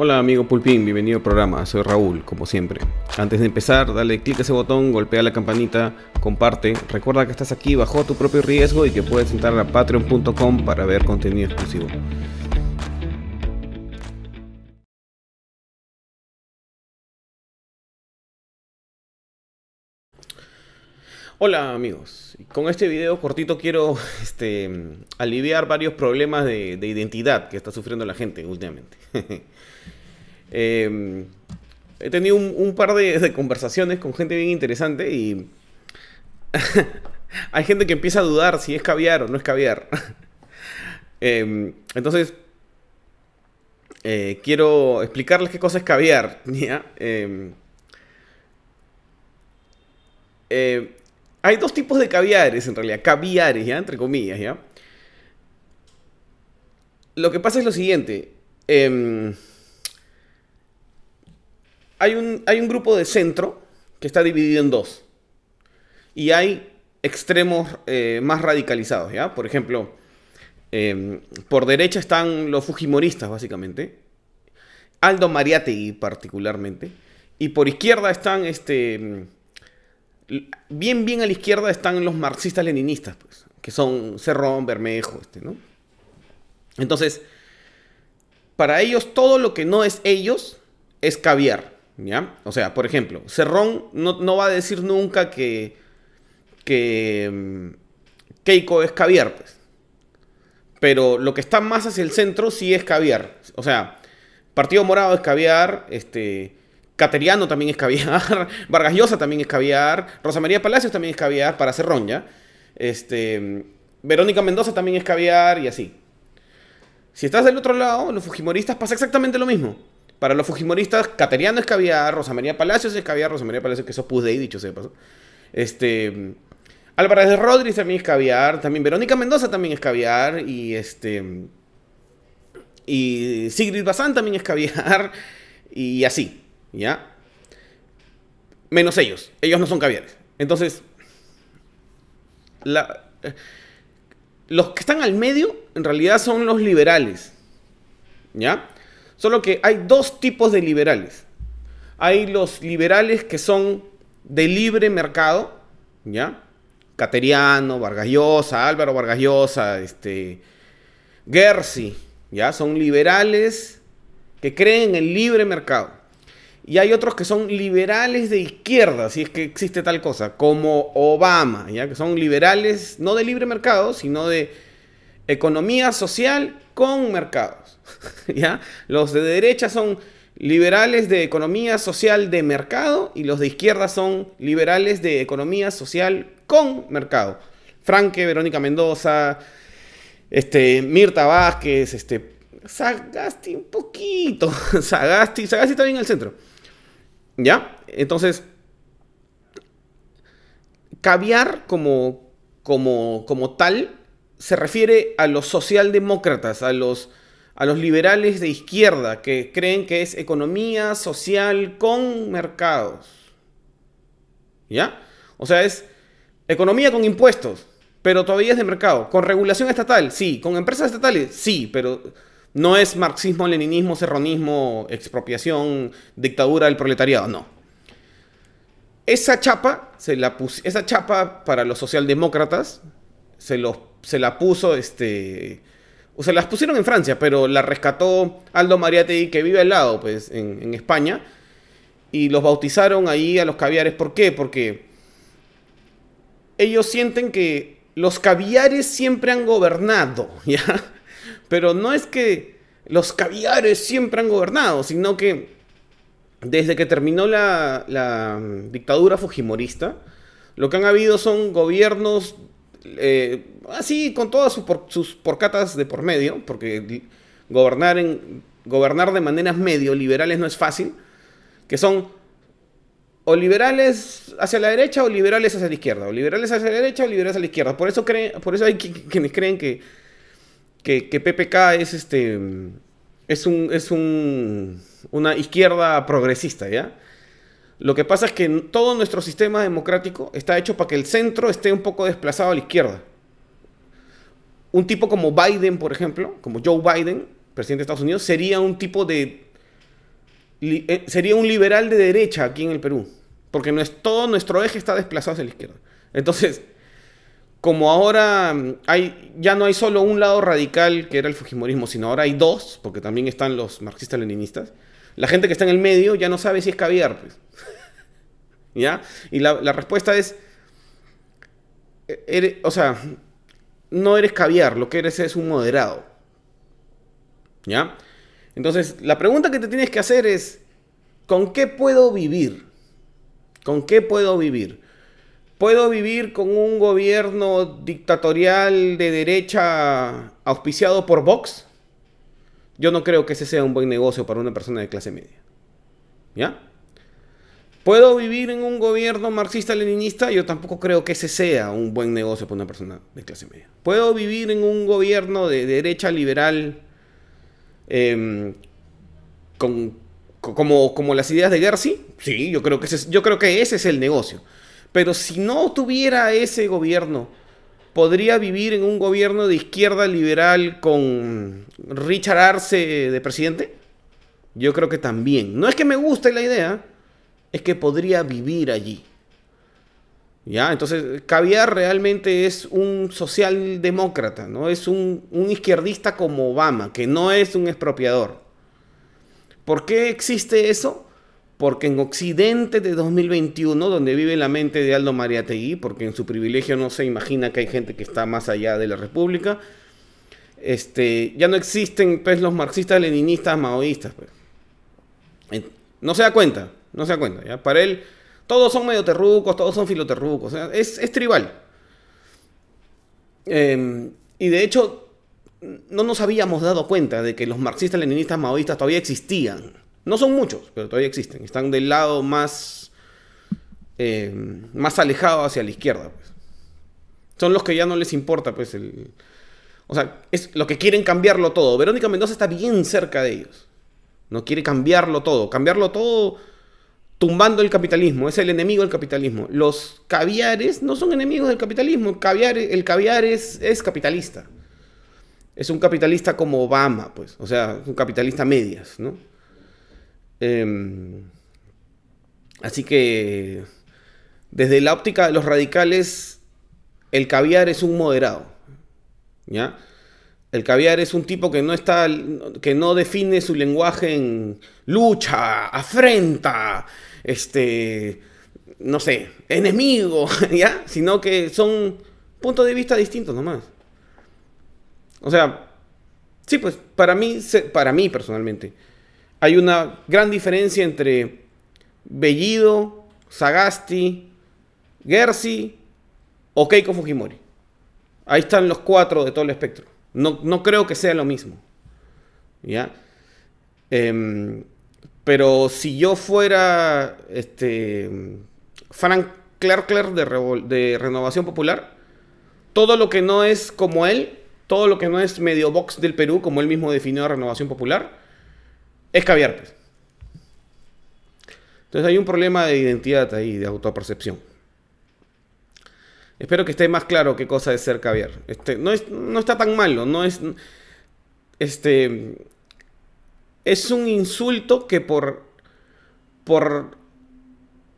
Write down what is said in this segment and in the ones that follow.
Hola amigo Pulpín, bienvenido al programa, soy Raúl, como siempre. Antes de empezar, dale clic a ese botón, golpea la campanita, comparte. Recuerda que estás aquí bajo tu propio riesgo y que puedes entrar a patreon.com para ver contenido exclusivo. Hola amigos, con este video cortito quiero este, aliviar varios problemas de, de identidad que está sufriendo la gente últimamente. Eh, he tenido un, par de, conversaciones con gente bien interesante y hay gente que empieza a dudar si es caviar o no es caviar. Em, entonces, eh, quiero explicarles qué cosa es caviar. Em, eh, hay dos tipos de caviares en realidad, caviares, ¿ya? Entre comillas, ¿ya? Lo que pasa es lo siguiente. Em, hay un, hay un grupo de centro que está dividido en dos. Y hay extremos eh, más radicalizados, ¿ya? Por ejemplo, em, por derecha están los fujimoristas, básicamente. Aldo Mariategui, particularmente. Y por izquierda están, este... Bien, bien a la izquierda están los marxistas-leninistas, pues, que son Cerrón, Bermejo, este, ¿no? Entonces, para ellos todo lo que no es ellos es caviar. ¿Ya? O sea, por ejemplo, Cerrón no, va a decir nunca que, que mm, Keiko es caviar, pues. Pero lo que está más hacia el centro sí es caviar. O sea, Partido Morado es caviar, este, Cateriano también es caviar, Vargas Llosa también es caviar, Rosa María Palacios también es caviar para ¿ya? Este, Verónica Mendoza también es caviar y así. Si estás del otro lado, los fujimoristas pasa exactamente lo mismo. Para los fujimoristas, Cateriano es caviar, Rosa María Palacios es caviar, Rosa María Palacios que eso puse ahí, dicho sea paso. Este, Álvarez de Rodríguez también es caviar, también Verónica Mendoza también es caviar, y este, y Sigrid Bazán también es caviar, y así, ¿ya? Menos ellos, ellos no son caviares. Entonces, la, los que están al medio, en realidad son los liberales, ¿ya? Solo que hay dos tipos de liberales. Hay los liberales que son de libre mercado, ¿ya? Cateriano, Vargas Llosa, Álvaro Vargas Llosa, este, Gersi, ¿ya? Son liberales que creen en el libre mercado. Y hay otros que son liberales de izquierda, si es que existe tal cosa, como Obama, ¿ya? Que son liberales no de libre mercado, sino de economía social con mercados. ¿ya? Los de derecha son liberales de economía social de mercado y los de izquierda son liberales de economía social con mercado. Franque, Verónica Mendoza, este, Mirta Vázquez, este, Sagasti un poquito, Sagasti, Sagasti está bien en el centro. ¿Ya? Entonces, caviar como, como, como tal se refiere a los socialdemócratas, a los a los liberales de izquierda que creen que es economía social con mercados. ¿Ya? O sea, es economía con impuestos, pero todavía es de mercado. Con regulación estatal, sí. Con empresas estatales, sí, pero no es marxismo, leninismo, serronismo, expropiación, dictadura del proletariado, no. Esa chapa, se la esa chapa para los socialdemócratas, se, se la puso este, o sea, las pusieron en Francia, pero la rescató Aldo Mariategui, que vive al lado, pues, en, España. Y los bautizaron ahí a los caviares. ¿Por qué? Porque ellos sienten que los caviares siempre han gobernado, ¿ya? Pero no es que los caviares siempre han gobernado, sino que desde que terminó la, la dictadura fujimorista, lo que han habido son gobiernos eh, así con todas sus, sus, porcatas de por medio, porque gobernar, en, gobernar de maneras medio liberales no es fácil, que son o liberales hacia la derecha o liberales hacia la izquierda, o liberales hacia la derecha o liberales hacia la izquierda. Por eso, creen, por eso hay quienes creen que, que, que, PPK es, este, es, un, es un, una izquierda progresista, ¿ya? Lo que pasa es que todo nuestro sistema democrático está hecho para que el centro esté un poco desplazado a la izquierda. Un tipo como Biden, por ejemplo, como Joe Biden, presidente de Estados Unidos, sería un tipo de, eh, sería un liberal de derecha aquí en el Perú, porque no es, todo nuestro eje está desplazado hacia la izquierda. Entonces, como ahora mm, hay, ya no hay solo un lado radical que era el Fujimorismo, sino ahora hay dos, porque también están los marxistas-leninistas, la gente que está en el medio ya no sabe si es caviar. Pues. ¿Ya? Y la, respuesta es, o sea, no eres caviar, lo que eres es un moderado. ¿Ya? Entonces, la pregunta que te tienes que hacer es, ¿con qué puedo vivir? ¿Con qué puedo vivir? ¿Puedo vivir con un gobierno dictatorial de derecha auspiciado por Vox? Yo no creo que ese sea un buen negocio para una persona de clase media. ¿Ya? ¿Puedo vivir en un gobierno marxista-leninista? Yo tampoco creo que ese sea un buen negocio para una persona de clase media. ¿Puedo vivir en un gobierno de derecha liberal em, como, como las ideas de Gersi? Sí, yo creo, que yo creo que ese es el negocio. Pero si no tuviera ese gobierno, ¿podría vivir en un gobierno de izquierda liberal con Richard Arce de presidente? Yo creo que también. No es que me guste la idea, es que podría vivir allí. ¿Ya? Entonces, Caviar realmente es un socialdemócrata, ¿no? Es un, un izquierdista como Obama, que no es un expropiador. ¿Por qué existe eso? Porque en Occidente de 2021, donde vive la mente de Aldo Mariategui, porque en su privilegio no se imagina que hay gente que está más allá de la República, este, ya no existen pues, los marxistas, leninistas, maoístas. Pues. No se da cuenta, no se da cuenta. ¿ya? Para él, todos son medio terrucos, todos son filoterrucos, es, es, tribal. Em, y de hecho, no nos habíamos dado cuenta de que los marxistas, leninistas, maoístas todavía existían. No son muchos, pero todavía existen. Están del lado más, eh, más alejado hacia la izquierda. Pues. Son los que ya no les importa, pues, el... O sea, es lo que quieren cambiarlo todo. Verónica Mendoza está bien cerca de ellos. No quiere cambiarlo todo. Cambiarlo todo tumbando el capitalismo. Es el enemigo del capitalismo. Los caviares no son enemigos del capitalismo. El caviar, el caviar es, es capitalista. Es un capitalista como Obama, pues. O sea, un capitalista medias, ¿no? Em, así que desde la óptica de los radicales, el caviar es un moderado. ¿Ya? El caviar es un tipo que no está, que no define su lenguaje en lucha, afrenta, este, no sé, enemigo, ¿ya? Sino que son puntos de vista distintos nomás. O sea, sí, pues para mí, para mí personalmente, hay una gran diferencia entre Bellido, Sagasti, Gersi o Keiko Fujimori. Ahí están los cuatro de todo el espectro. No, no creo que sea lo mismo. ¿Ya? Em, pero si yo fuera este, Frank Clark de, de Renovación Popular, todo lo que no es como él, todo lo que no es medio box del Perú, como él mismo definió a Renovación Popular, es caviar. Pues. Entonces hay un problema de identidad ahí, de autopercepción. Espero que esté más claro qué cosa es ser caviar. Este, no, es, no está tan malo, no es. Este. Es un insulto que por. Por.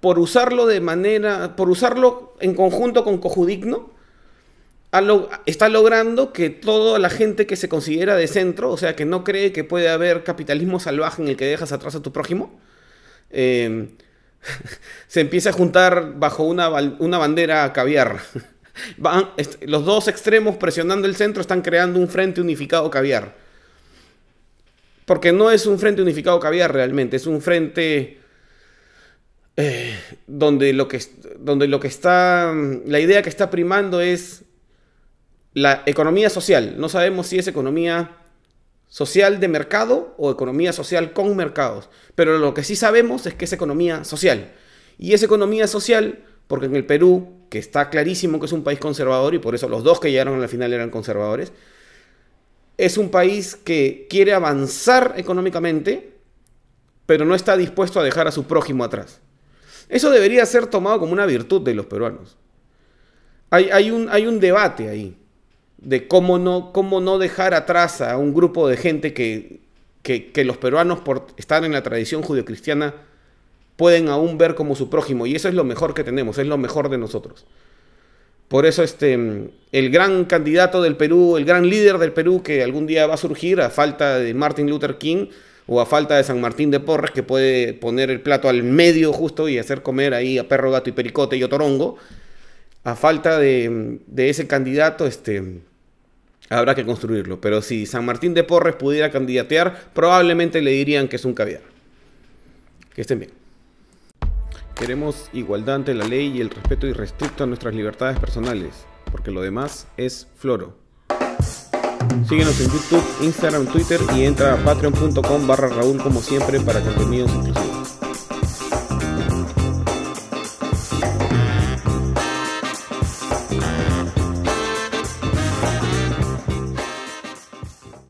Por usarlo de manera. Por usarlo en conjunto con cojudigno está logrando que toda la gente que se considera de centro, o sea, que no cree que puede haber capitalismo salvaje en el que dejas atrás a tu prójimo, em, se empiece a juntar bajo una, bandera caviar. Los dos extremos presionando el centro están creando un frente unificado caviar. Porque no es un frente unificado caviar realmente, es un frente eh, donde, lo que, donde lo que está, la idea que está primando es la economía social. No sabemos si es economía social de mercado o economía social con mercados. Pero lo que sí sabemos es que es economía social. Y es economía social porque en el Perú, que está clarísimo que es un país conservador y por eso los dos que llegaron a la final eran conservadores, es un país que quiere avanzar económicamente, pero no está dispuesto a dejar a su prójimo atrás. Eso debería ser tomado como una virtud de los peruanos. Hay, hay, un, hay un debate ahí de cómo no, cómo no dejar atrás a un grupo de gente que que, los peruanos, por estar en la tradición judio-cristiana, pueden aún ver como su prójimo. Y eso es lo mejor que tenemos, es lo mejor de nosotros. Por eso este, el gran candidato del Perú, el gran líder del Perú que algún día va a surgir a falta de Martin Luther King o a falta de San Martín de Porres que puede poner el plato al medio justo y hacer comer ahí a perro, gato y pericote y otorongo, a falta de, de ese candidato, este, habrá que construirlo. Pero si San Martín de Porres pudiera candidatear, probablemente le dirían que es un caviar. Que estén bien. Queremos igualdad ante la ley y el respeto irrestricto a nuestras libertades personales, porque lo demás es floro. Síguenos en YouTube, Instagram, Twitter y entra a patreon.com barra Raúl como siempre para contenidos exclusivos.